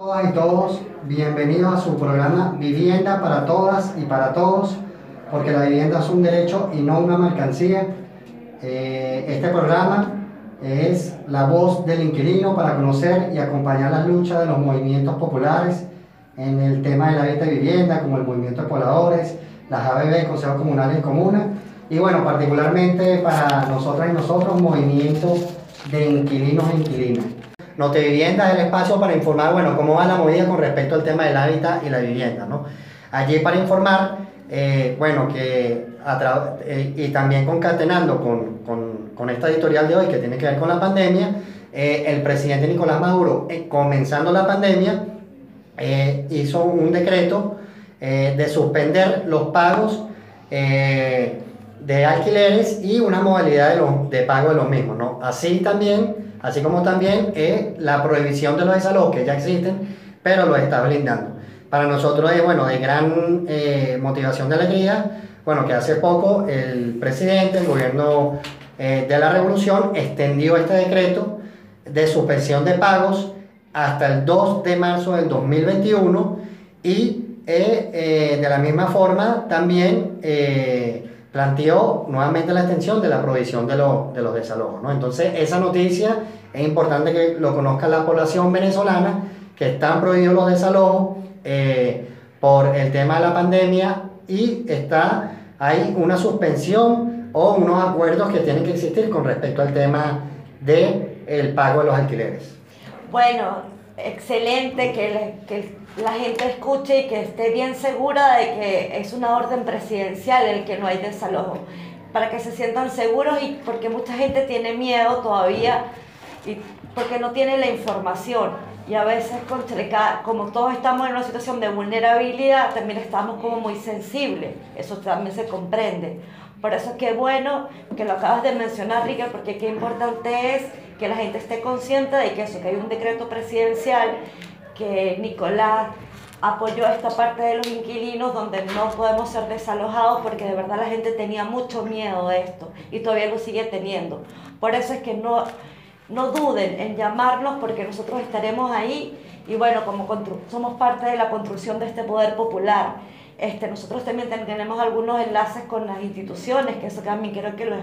Todas y todos, bienvenidos a su programa Vivienda para todas y para todos, porque la vivienda es un derecho y no una mercancía. Eh, este programa es la voz del inquilino para conocer y acompañar las luchas de los movimientos populares en el tema de la venta de vivienda, como el movimiento de pobladores, las ABB, Consejos Comunales y Comunas, y bueno, particularmente para nosotras y nosotros, movimiento de inquilinos e inquilinas. Notevivienda es el espacio para informar, bueno, cómo va la movida con respecto al tema del hábitat y la vivienda, ¿no? Allí para informar, eh, bueno, que eh, y también concatenando con, con, con, esta editorial de hoy que tiene que ver con la pandemia, eh, el presidente Nicolás Maduro, comenzando la pandemia, hizo un decreto de suspender los pagos de alquileres y una modalidad de, de pago de los mismos, ¿no? Así también así como también la prohibición de los desalojos que ya existen, pero los está blindando. Para nosotros es bueno, de gran eh, motivación de alegría, bueno, que hace poco el presidente, el gobierno eh, de la revolución, extendió este decreto de suspensión de pagos hasta el 2 de marzo del 2021 y eh, de la misma forma también planteó nuevamente la extensión de la provisión de, de los desalojos. ¿no? Entonces, esa noticia es importante que lo conozca la población venezolana, que están prohibidos los desalojos eh, por el tema de la pandemia y está, hay una suspensión o unos acuerdos que tienen que existir con respecto al tema del el pago de los alquileres. Bueno, excelente que, que la gente escuche y que esté bien segura de que es una orden presidencial el que no hay desalojo, para que se sientan seguros y porque mucha gente tiene miedo todavía y porque no tiene la información. Y a veces, como todos estamos en una situación de vulnerabilidad, también estamos como muy sensibles. Eso también se comprende. Por eso es que bueno que lo acabas de mencionar, Ricker, porque qué importante es que la gente esté consciente de que eso, que hay un decreto presidencial que Nicolás apoyó esta parte de los inquilinos donde no podemos ser desalojados porque de verdad la gente tenía mucho miedo de esto y todavía lo sigue teniendo. Por eso es que no, no duden en llamarnos porque nosotros estaremos ahí y bueno, como somos parte de la construcción de este poder popular. Este, nosotros también tenemos algunos enlaces con las instituciones, que eso también quiero que lo,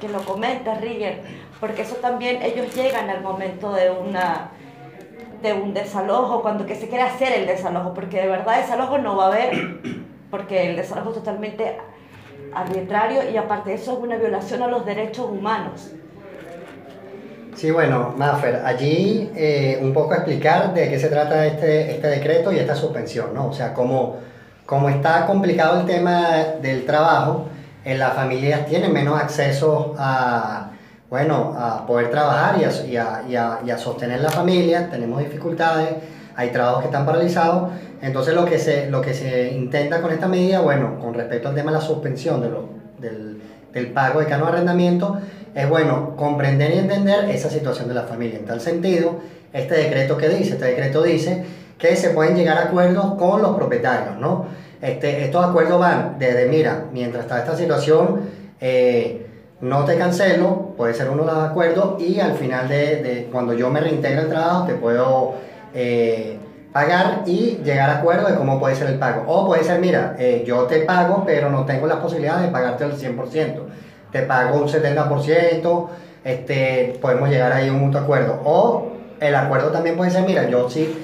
que lo comente, Rigger, porque eso también ellos llegan al momento de una de un desalojo, cuando que se quiere hacer el desalojo, porque de verdad desalojo no va a haber, porque el desalojo es totalmente arbitrario y aparte de eso es una violación a los derechos humanos. Sí, bueno, Maffer, allí eh, un poco explicar de qué se trata este, este decreto y esta suspensión, ¿no? O sea, como, como está complicado el tema del trabajo, en las familias tienen menos acceso a, bueno, a poder trabajar y a, y a, y a, sostener la familia, tenemos dificultades, hay trabajos que están paralizados, entonces lo que se, lo que se intenta con esta medida, bueno, con respecto al tema de la suspensión de lo, del, del, pago de cano de arrendamiento, es bueno comprender y entender esa situación de la familia. En tal sentido, este decreto que dice, este decreto dice que se pueden llegar a acuerdos con los propietarios, ¿no? Este, estos acuerdos van desde, mira, mientras está esta situación, eh, no te cancelo, puede ser uno de los acuerdos y al final de, cuando yo me reintegre el trabajo te puedo eh, pagar y llegar a acuerdo de cómo puede ser el pago. O puede ser, mira, eh, yo te pago pero no tengo la posibilidad de pagarte el 100%, te pago un 70%, este, podemos llegar ahí a un mutuo acuerdo. O el acuerdo también puede ser, mira, yo sí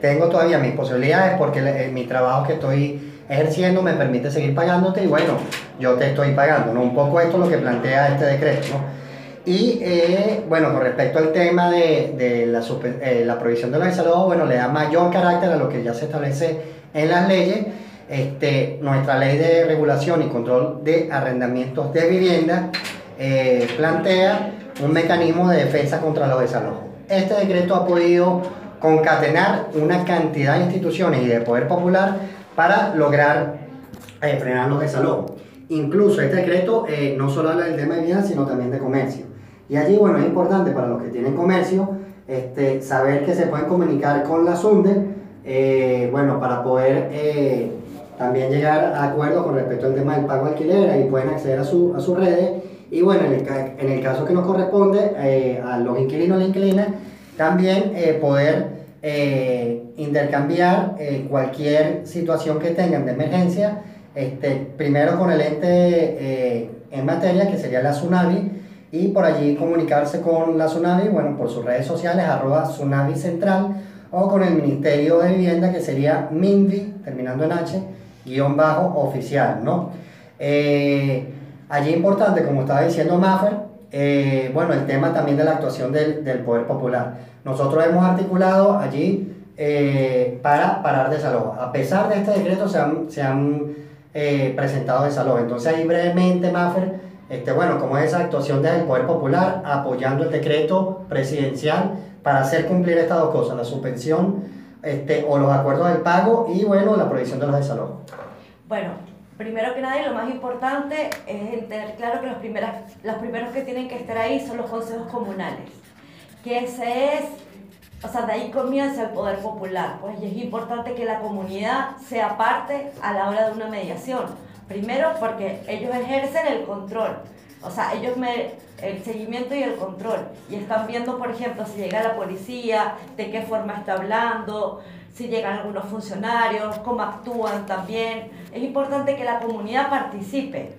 tengo todavía mis posibilidades porque mi trabajo que estoy ejerciendo me permite seguir pagándote y bueno, yo te estoy pagando, ¿no? Un poco esto es lo que plantea este decreto, ¿no? Y eh, bueno, con respecto al tema de, de la, eh, la, provisión de los desalojos, bueno, le da mayor carácter a lo que ya se establece en las leyes. Este, nuestra ley de regulación y control de arrendamientos de vivienda eh, plantea un mecanismo de defensa contra los desalojos. Este decreto ha podido concatenar una cantidad de instituciones y de poder popular para lograr eh, frenar los desalojos. Incluso este decreto eh, no solo habla del tema de vivienda, sino también de comercio. Y allí, bueno, es importante para los que tienen comercio este, saber que se pueden comunicar con la SUNDE, eh, bueno, para poder también llegar a acuerdos con respecto al tema del pago de alquiler, y pueden acceder a, su, a sus redes. Y bueno, en el, caso que nos corresponde a los inquilinos y las inquilinas, también poder eh, intercambiar eh, cualquier situación que tengan de emergencia, este, primero con el ente eh, en materia, que sería la Tsunami, y por allí comunicarse con la Tsunami, bueno, por sus redes sociales, arroba Tsunami Central, o con el Ministerio de Vivienda, que sería MINVI, terminando en H, guion bajo oficial, ¿no? allí importante, como estaba diciendo Maffer, eh, bueno, el tema también de la actuación del, del Poder Popular. Nosotros hemos articulado allí eh, para parar desalojo. A pesar de este decreto se han, se han eh, presentado desalojos. Entonces ahí brevemente, Maffer, este, bueno, como es esa actuación del Poder Popular apoyando el decreto presidencial para hacer cumplir estas dos cosas, la suspensión este, o los acuerdos del pago y bueno, la prohibición de los desalojos. Bueno, primero que nada y lo más importante es tener claro que los, primeras, los primeros que tienen que estar ahí son los consejos comunales, que ese es, o sea, de ahí comienza el poder popular, pues y es importante que la comunidad sea parte a la hora de una mediación. Primero porque ellos ejercen el control, o sea, ellos me, el seguimiento y el control, y están viendo, por ejemplo, si llega la policía, de qué forma está hablando, si llegan algunos funcionarios, cómo actúan también. Es importante que la comunidad participe,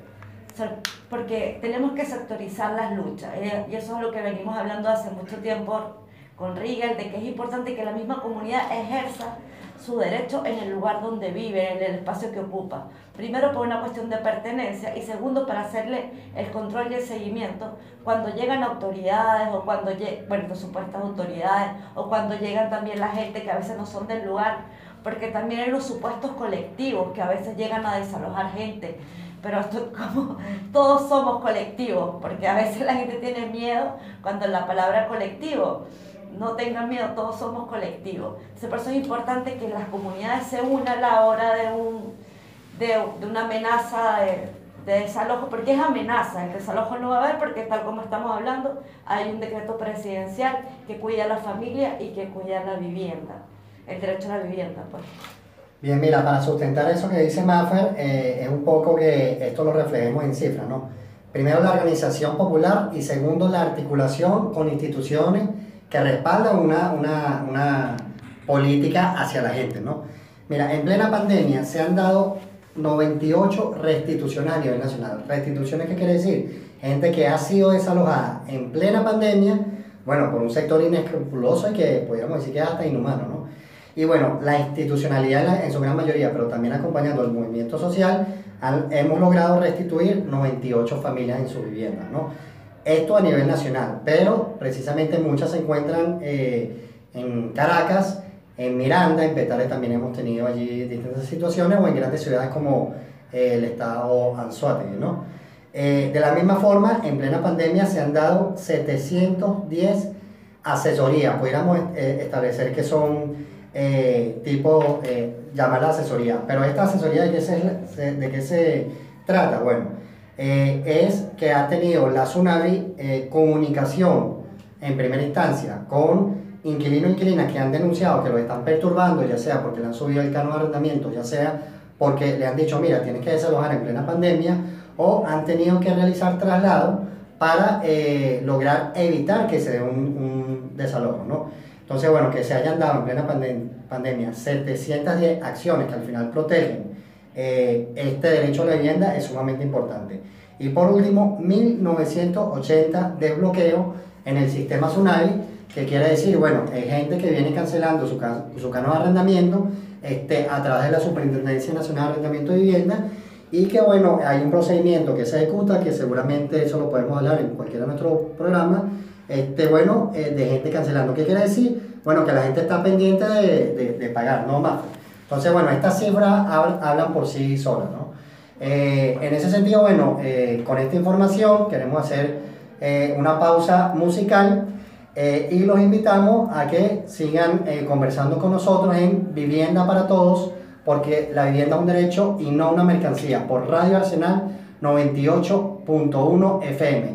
porque tenemos que sectorizar las luchas. Eh, y eso es lo que venimos hablando hace mucho tiempo con Riegel, de que es importante que la misma comunidad ejerza su derecho en el lugar donde vive, en el espacio que ocupa. Primero por una cuestión de pertenencia y segundo para hacerle el control y el seguimiento cuando llegan autoridades o cuando bueno, supuestas autoridades o cuando llegan también la gente que a veces no son del lugar, porque también hay los supuestos colectivos que a veces llegan a desalojar gente. Pero esto como todos somos colectivos, porque a veces la gente tiene miedo cuando la palabra colectivo no tengan miedo, todos somos colectivos. por eso es importante que las comunidades se unan a la hora de, un, de, una amenaza de, desalojo, porque es amenaza, el desalojo no va a haber porque tal como estamos hablando, hay un decreto presidencial que cuida a la familia y que cuida la vivienda, el derecho a la vivienda. Pues. Bien, mira, para sustentar eso que dice Maffer, eh, es un poco que esto lo reflejemos en cifras, ¿no? Primero la organización popular y segundo la articulación con instituciones que respaldan una, una, una política hacia la gente, ¿no? Mira, en plena pandemia se han dado 98 restituciones a nivel nacional. ¿Restituciones qué quiere decir? Gente que ha sido desalojada en plena pandemia, bueno, por un sector inescrupuloso y que podríamos decir que es hasta inhumano, ¿no? Y bueno, la institucionalidad en su gran mayoría, pero también acompañando el movimiento social, hemos logrado restituir 98 familias en su vivienda, ¿no? Esto a nivel nacional, pero precisamente muchas se encuentran eh, en Caracas, en Miranda, en Petare también hemos tenido allí distintas situaciones, o en grandes ciudades como eh, el estado Anzuategui, ¿no? Eh, de la misma forma, en plena pandemia se han dado 710 asesorías, pudiéramos establecer que son tipo, llamar la asesoría, pero esta asesoría de qué se, de qué se trata, bueno, eh, es que ha tenido la Tsunami eh, comunicación en primera instancia con inquilinos e inquilinas que han denunciado que lo están perturbando, ya sea porque le han subido el canon de arrendamiento, ya sea porque le han dicho, mira, tienes que desalojar en plena pandemia, o han tenido que realizar traslado para eh, lograr evitar que se dé un, un, desalojo, ¿no? Entonces, bueno, que se hayan dado en plena pandemia 710 acciones que al final protegen eh, este derecho a la vivienda es sumamente importante. Y por último, 1980 desbloqueo en el sistema Tsunami, que quiere decir, bueno, hay gente que viene cancelando su, su cano de arrendamiento este, a través de la Superintendencia Nacional de Arrendamiento de Vivienda y que, bueno, hay un procedimiento que se ejecuta, que seguramente eso lo podemos hablar en cualquiera de nuestros programas, este, bueno, eh, de gente cancelando. ¿Qué quiere decir? Bueno, que la gente está pendiente de, de pagar, no más. Entonces, bueno, estas cifras hablan por sí solas, ¿no? Eh, en ese sentido, bueno, eh, con esta información queremos hacer eh, una pausa musical y los invitamos a que sigan conversando con nosotros en Vivienda para Todos, porque la vivienda es un derecho y no una mercancía, por Radio Arsenal 98.1 FM.